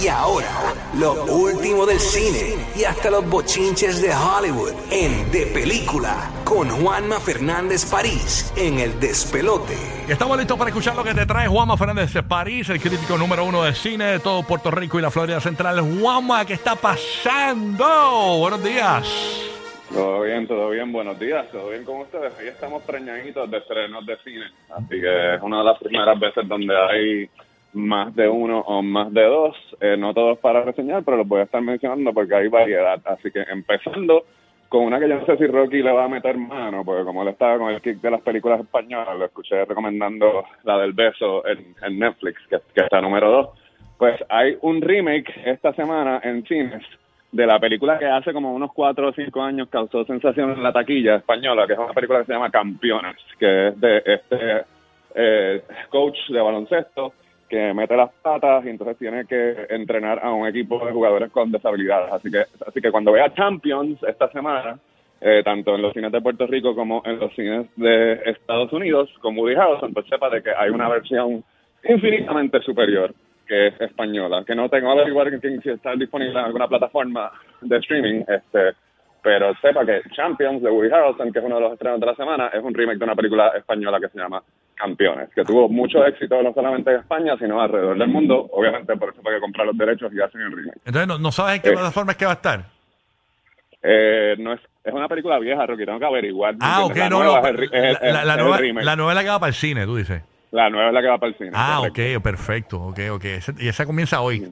Y ahora, lo último del cine y hasta los bochinches de Hollywood en De Película con Juanma Fernández París en El Despelote. Estamos listos para escuchar lo que te trae Juanma Fernández de París, el crítico número uno de cine de todo Puerto Rico y la Florida Central. Juanma, ¿qué está pasando? Buenos días. Todo bien, todo bien, buenos días, todo bien con ustedes. Ahí estamos preñaditos de estrenos de cine, así que es una de las primeras veces donde hay más de uno o más de dos, eh, no todos para reseñar, pero los voy a estar mencionando porque hay variedad. Así que empezando con una que yo no sé si Rocky le va a meter mano, porque como él estaba con el kick de las películas españolas, lo escuché recomendando la del beso en, en Netflix, que, que está número dos. Pues hay un remake esta semana en cines de la película que hace como unos cuatro o cinco años causó sensación en la taquilla española, que es una película que se llama Campeones, que es de este eh, coach de baloncesto que mete las patas y entonces tiene que entrenar a un equipo de jugadores con deshabilidades. Así que, así que cuando vea Champions esta semana, eh, tanto en los cines de Puerto Rico como en los cines de Estados Unidos, con Woody Harrelson, pues sepa de que hay una versión infinitamente superior que es española, que no tengo a averiguar si está disponible en alguna plataforma de streaming, este pero sepa que Champions de Woody Harrelson, que es uno de los estrenos de la semana, es un remake de una película española que se llama Campeones, que tuvo mucho éxito no solamente en España, sino alrededor del mundo. Obviamente, por eso hay que comprar los derechos y hacen el remake. Entonces, ¿no, no sabes en qué Eh. plataforma es que va a estar? Eh, no es, es una película vieja, Rocky, tengo que averiguar. Ah, ok. La no, nueva no. es el ri- es el- La, el nueva, la nueva que va para el cine, tú dices. La nueva es la que va para el cine. Ah, correcto. ok, perfecto, ok, ok. Y esa comienza hoy.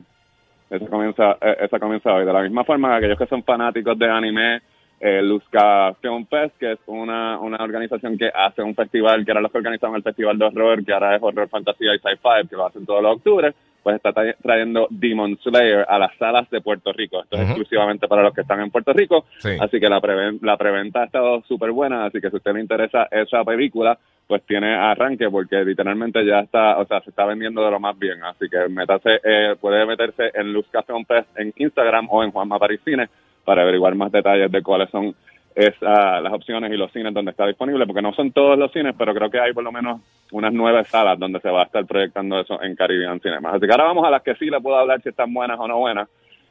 Esa comienza, eh, esa comienza hoy. De la misma forma, aquellos que son fanáticos de anime, eh, Luzca Film Fest, que es una, una organización que hace un festival, que era los que organizaban el festival de horror, que ahora es horror, fantasía y sci-fi, que lo hacen todos los octubres, pues está tra- trayendo Demon Slayer a las salas de Puerto Rico. Esto es exclusivamente para los que están en Puerto Rico. Sí. Así que la, preven- la preventa ha estado súper buena, así que si a usted le interesa esa película, pues tiene arranque porque literalmente ya está, o sea, se está vendiendo de lo más bien. Así que métase, eh, puede meterse en Luz Café en Instagram o en Juanma Paris Cine para averiguar más detalles de cuáles son esa- las opciones y los cines donde está disponible, porque no son todos los cines, pero creo que hay por lo menos unas nueve salas donde se va a estar proyectando eso en Caribbean Cinemas. Así que ahora vamos a las que sí le puedo hablar si están buenas o no buenas.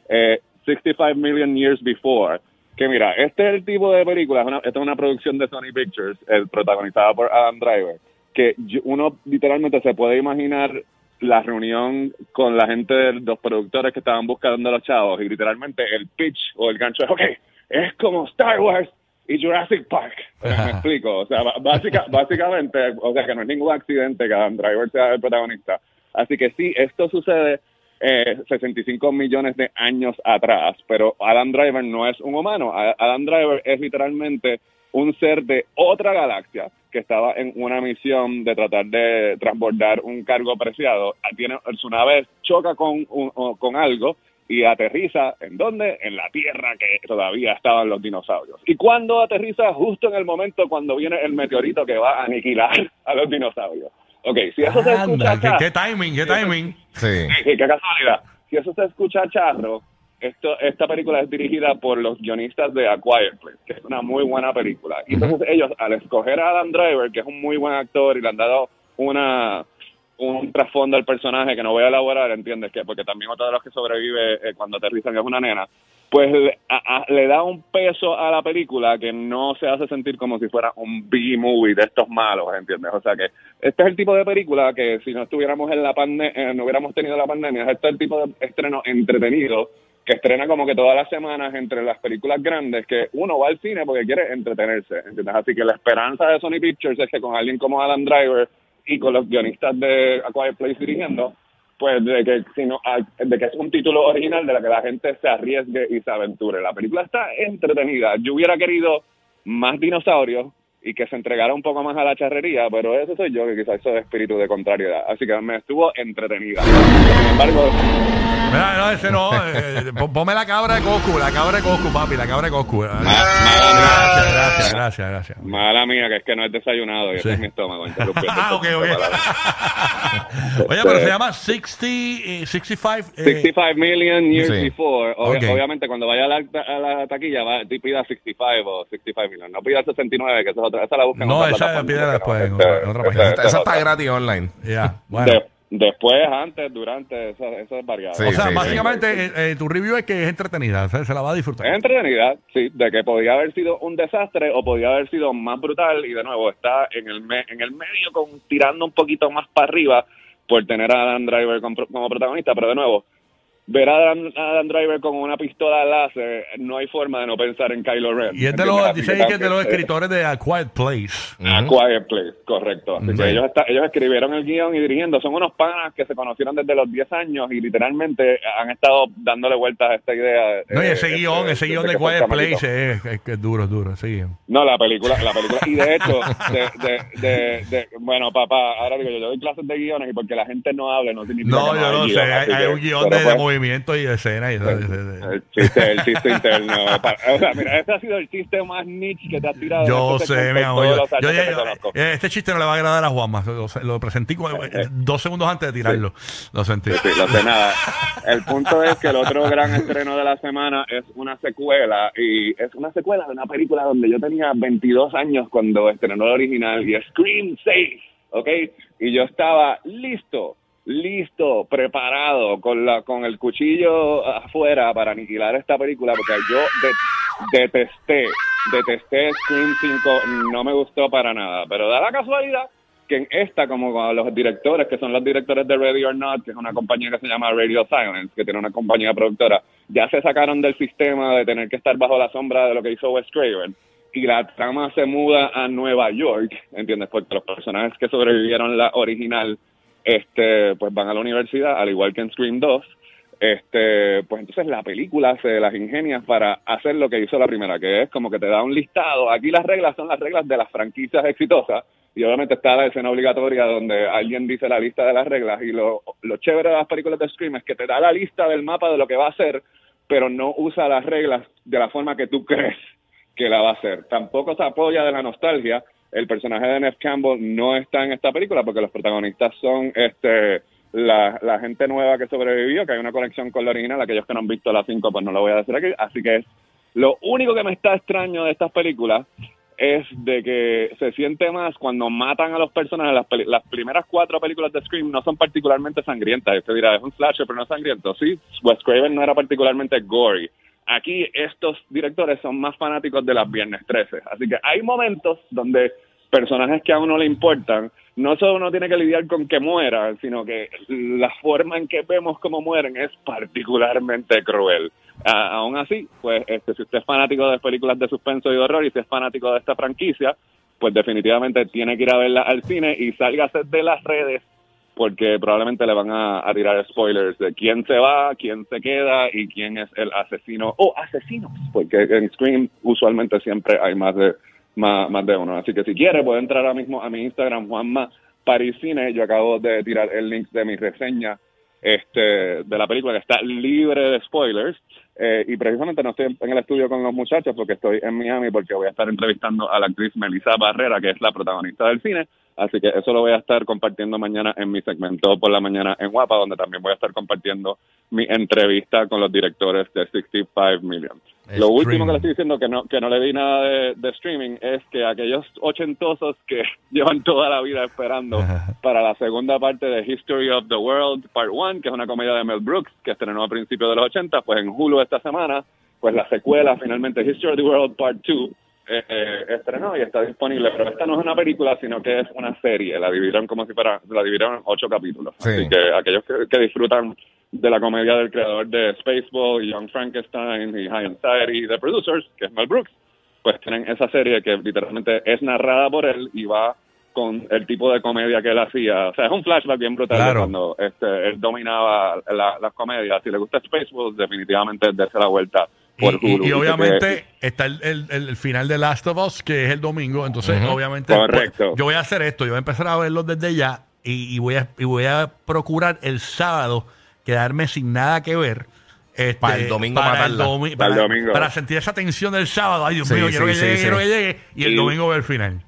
Eh, 65 Million Years Before. Que mira, este es el tipo de película, es una, esta es una producción de Sony Pictures, el protagonizada por Adam Driver, que uno literalmente se puede imaginar la reunión con la gente de los productores que estaban buscando a los chavos y literalmente el pitch o el gancho es, ok, es como Star Wars y Jurassic Park. Me explico, o sea, básica, básicamente, o sea, que no es ningún accidente que Adam Driver sea el protagonista. Así que sí, esto sucede eh, 65 millones de años atrás, pero Adam Driver no es un humano. Adam Driver es literalmente un ser de otra galaxia que estaba en una misión de tratar de transbordar un cargo preciado. Tiene, su nave choca con, un- con algo y aterriza en dónde? En la Tierra que todavía estaban los dinosaurios. ¿Y cuando aterriza? Justo en el momento cuando viene el meteorito que va a aniquilar a los dinosaurios. Ok, si eso se escucha Anda, ¿qué, acá- qué timing, qué timing. Sí. Sí, qué casualidad. Si eso se escucha charro, esto, esta película es dirigida por los guionistas de A Quiet Place, que es una muy buena película. Y entonces ellos, al escoger a Adam Driver, que es un muy buen actor y le han dado una un trasfondo al personaje que no voy a elaborar, ¿entiendes? que Porque también otro de los que sobrevive eh, cuando aterrizan es una nena. Pues le, a- a- le da un peso a la película que no se hace sentir como si fuera un B-movie de estos malos, ¿entiendes? O sea que este es el tipo de película que si no estuviéramos en la pandemia, no hubiéramos tenido la pandemia, este es el tipo de estreno entretenido que estrena como que todas las semanas entre las películas grandes que uno va al cine porque quiere entretenerse, ¿entiendes? Así que la esperanza de Sony Pictures es que con alguien como Adam Driver y con los guionistas de A Quiet Place dirigiendo, pues de que, si no, a- de que es un título original de la que la gente se arriesgue y se aventure. La película está entretenida. Yo hubiera querido más dinosaurios y que se entregara un poco más a la charrería, pero eso soy yo, que quizás eso es espíritu de contrariedad. Así que me estuvo entretenida. Sin embargo, Mira, no, ese no. eh, pon- ponme la cabra de Coscu, la cabra de Coscu, papi, la cabra de Coscu. Gracias, gracias, gracias, gracias. Mala mía, que es que no es desayunado y Sí. ese es mi estómago. Ah, ok, ok. Oye, pero se llama 60, eh, 65. eh, 65 million years Sí. before. Obvia- Ok. Obviamente, cuando vaya a la, a la taquilla, va, pida 65 o 65 million. No pida 69, que esa es otra. Esa la buscan No, esa pídela pero después en este- otra- en otra este- página. este Esa es está gratis online. Ya, bueno. De, Después, antes, durante, eso, eso es variable. Sí, o sea, sí, básicamente eh, eh, tu review es que es entretenida, o sea, se la va a disfrutar. Es entretenida, sí, de que podía haber sido un desastre o podía haber sido más brutal y de nuevo está en el me- en el medio con tirando un poquito más para arriba por tener a Adam Driver como protagonista, pero de nuevo ver a Adam, a Adam Driver con una pistola láser no hay forma de no pensar en Kylo Ren. Y es de los, dice que es de los eh, escritores de A Quiet Place. A Quiet Place, correcto. Así Sí. que ellos, está- ellos escribieron el guion y dirigiendo. Son unos panas que se conocieron desde los 10 años y literalmente han estado dándole vueltas a esta idea. No, y eh, ese este, guion, ese guion de Quiet. Place es, es que es duro, es duro, ese guion. No, la película, la película. Y de hecho, de, de, de, de- bueno, papá, ahora digo yo, yo doy clases de guiones y porque la gente no hable no significa No, que yo hay no sé, hay, un guion pero de, pues, de movimiento y escena y El chiste, el chiste interno. O sea, mira, ese ha sido el chiste más niche que te has tirado. Yo este sé, mi amor. Yo, yo- yo- eh, este chiste no le va a agradar a Juanma. Lo, lo presenté como- eh, dos segundos antes de tirarlo. Lo sentí. Sí, sí, lo sé nada. El punto es que el otro gran estreno de la semana es una secuela y es una secuela de una película donde yo tenía 22 años cuando estrenó el original y Scream 6, ¿ok? Y yo estaba listo, listo, preparado con la con el cuchillo afuera para aniquilar esta película porque yo de- detesté, detesté Scream 5, no me gustó para nada, pero da la casualidad que en esta, como los directores, que son los directores de Ready or Not, que es una compañía que se llama Radio Silence, que tiene una compañía productora, ya se sacaron del sistema de tener que estar bajo la sombra de lo que hizo Wes Craven. Y la trama se muda a Nueva York, ¿entiendes? Porque los personajes que sobrevivieron la original, este, pues van a la universidad, al igual que en Scream 2. Este, pues entonces la película se las ingenia para hacer lo que hizo la primera, que es como que te da un listado. Aquí las reglas son las reglas de las franquicias exitosas y obviamente está la escena obligatoria donde alguien dice la lista de las reglas y lo, lo chévere de las películas de Scream es que te da la lista del mapa de lo que va a hacer, pero no usa las reglas de la forma que tú crees que la va a hacer. Tampoco se apoya de la nostalgia. El personaje de Neff Campbell no está en esta película porque los protagonistas son este la, gente nueva que sobrevivió, que hay una conexión con la original. Aquellos que no han visto la 5, pues no lo voy a decir aquí. Así que es lo único que me está extraño de estas películas es de que se siente más cuando matan a los personajes. Las, las primeras cuatro películas de Scream no son particularmente sangrientas. Usted dirá, es un slasher, pero no es sangriento. Sí, Wes Craven no era particularmente gory. Aquí estos directores son más fanáticos de las Viernes 13. Así que hay momentos donde personajes que a uno le importan, no solo uno tiene que lidiar con que mueran, sino que la forma en que vemos cómo mueren es particularmente cruel. Aún así, pues este, si usted es fanático de películas de suspenso y horror y si es fanático de esta franquicia, pues definitivamente tiene que ir a verla al cine y sálgase de las redes porque probablemente le van a tirar spoilers de quién se va, quién se queda y quién es el asesino o asesinos, porque en Scream usualmente siempre hay más de más, de uno. Así que si quiere puede entrar ahora mismo a mi Instagram Juanma Parisine. Yo acabo de tirar el link de mi reseña este de la película que está libre de spoilers. Eh, y precisamente no estoy en el estudio con los muchachos porque estoy en Miami porque voy a estar entrevistando a la actriz Melissa Barrera, que es la protagonista del cine. Así que eso lo voy a estar compartiendo mañana en mi segmento por la mañana en Guapa, donde también voy a estar compartiendo mi entrevista con los directores de 65 Million. Lo último que le estoy diciendo que no que no le di nada de, de streaming es que aquellos ochentosos que llevan toda la vida esperando para la segunda parte de History of the World Part 1, que es una comedia de Mel Brooks que estrenó a principios de los 80, pues en Hulu esta semana, pues la secuela finalmente History of the World Part 2 eh, estrenó y está disponible, pero esta no es una película, sino que es una serie, la dividieron como si fuera, la dividieron en ocho capítulos, Sí. así que aquellos que, que disfrutan de la comedia del creador de Spaceball, y Young Frankenstein y High Anxiety, The Producers, que es Mel Brooks, pues tienen esa serie que literalmente es narrada por él y va con el tipo de comedia que él hacía. O sea, es un flashback bien brutal Claro. cuando este, él dominaba la- las comedias. Si le gusta Spaceball, definitivamente dése la vuelta por Y, Hulu. y- y Dice obviamente que- está el, el- el final de Last of Us, que es el domingo. Entonces, obviamente, Correcto. pues, yo voy a hacer esto. Yo voy a empezar a verlo desde ya y, y voy, a, y voy a procurar el sábado quedarme sin nada que ver. este, Para el domingo para el matarla. domi- Para el para, domingo. para sentir esa tensión del sábado. Ay, Dios Sí, mío, quiero sí, que llegue, sí. quiero que llegue. Y el Y- domingo ver el final.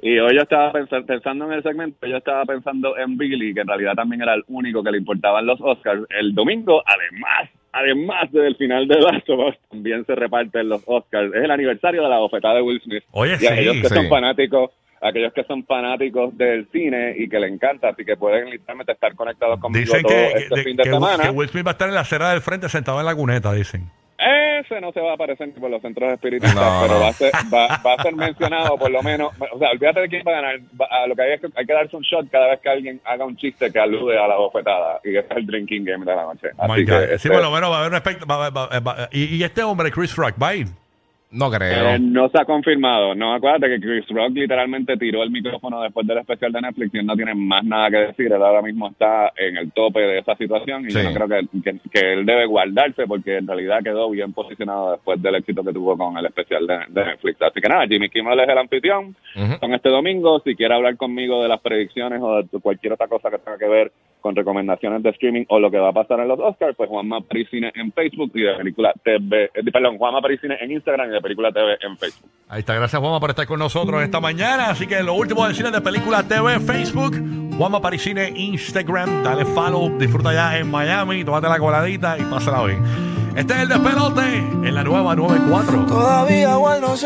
Y hoy yo estaba pensando, pensando en el segmento, yo estaba pensando en Billy, que en realidad también era el único que le importaban los Oscars. El domingo, además, además del final de Last of Us, también se reparten los Oscars. Es el aniversario de la bofetada de Will Smith. Oye, y aquellos sí, que sí. son fanáticos, aquellos que son fanáticos del cine y que le encanta, así que pueden literalmente estar conectados conmigo Dicen todo que, este fin de que- semana. que Will Smith va a estar en la acera del frente sentado en la cuneta, dicen. Ese no se va a aparecer ni por los centros espiritistas, No, pero no. Va, a ser, va, va a ser mencionado por lo menos. O sea, olvídate de quién va a ganar. Va- a lo que hay es que hay que darse un shot cada vez que alguien haga un chiste que alude a la bofetada. Y ese es el drinking game de la noche. Oh Así que, Sí, este, por lo menos va a haber un y, y este hombre, Chris Rock, va a ir. No creo. eh, no se ha confirmado. No, acuérdate que Chris Rock literalmente tiró el micrófono después del especial de Netflix y no tiene más nada que decir. Él ahora mismo está en el tope de esa situación y Sí. yo no creo que, que, que él debe guardarse porque en realidad quedó bien posicionado después del éxito que tuvo con el especial de, de Netflix. Así que nada, Jimmy Kimmel es el anfitrión. Ujú. Con este domingo, si quiere hablar conmigo de las predicciones o de cualquier otra cosa que tenga que ver con recomendaciones de streaming o lo que va a pasar en los Oscars, pues Juanma Parisine en Facebook y de película TV, eh, perdón, Juanma Parisine en Instagram y de película TV en Facebook. Ahí está, gracias Juanma por estar con nosotros esta mañana. Así que lo último del cine de película TV, Facebook, Juanma Parisine, Instagram, dale follow, disfruta ya en Miami, tómate la coladita y pásala bien. Este es el despelote en la nueva 94. Todavía igual no sé.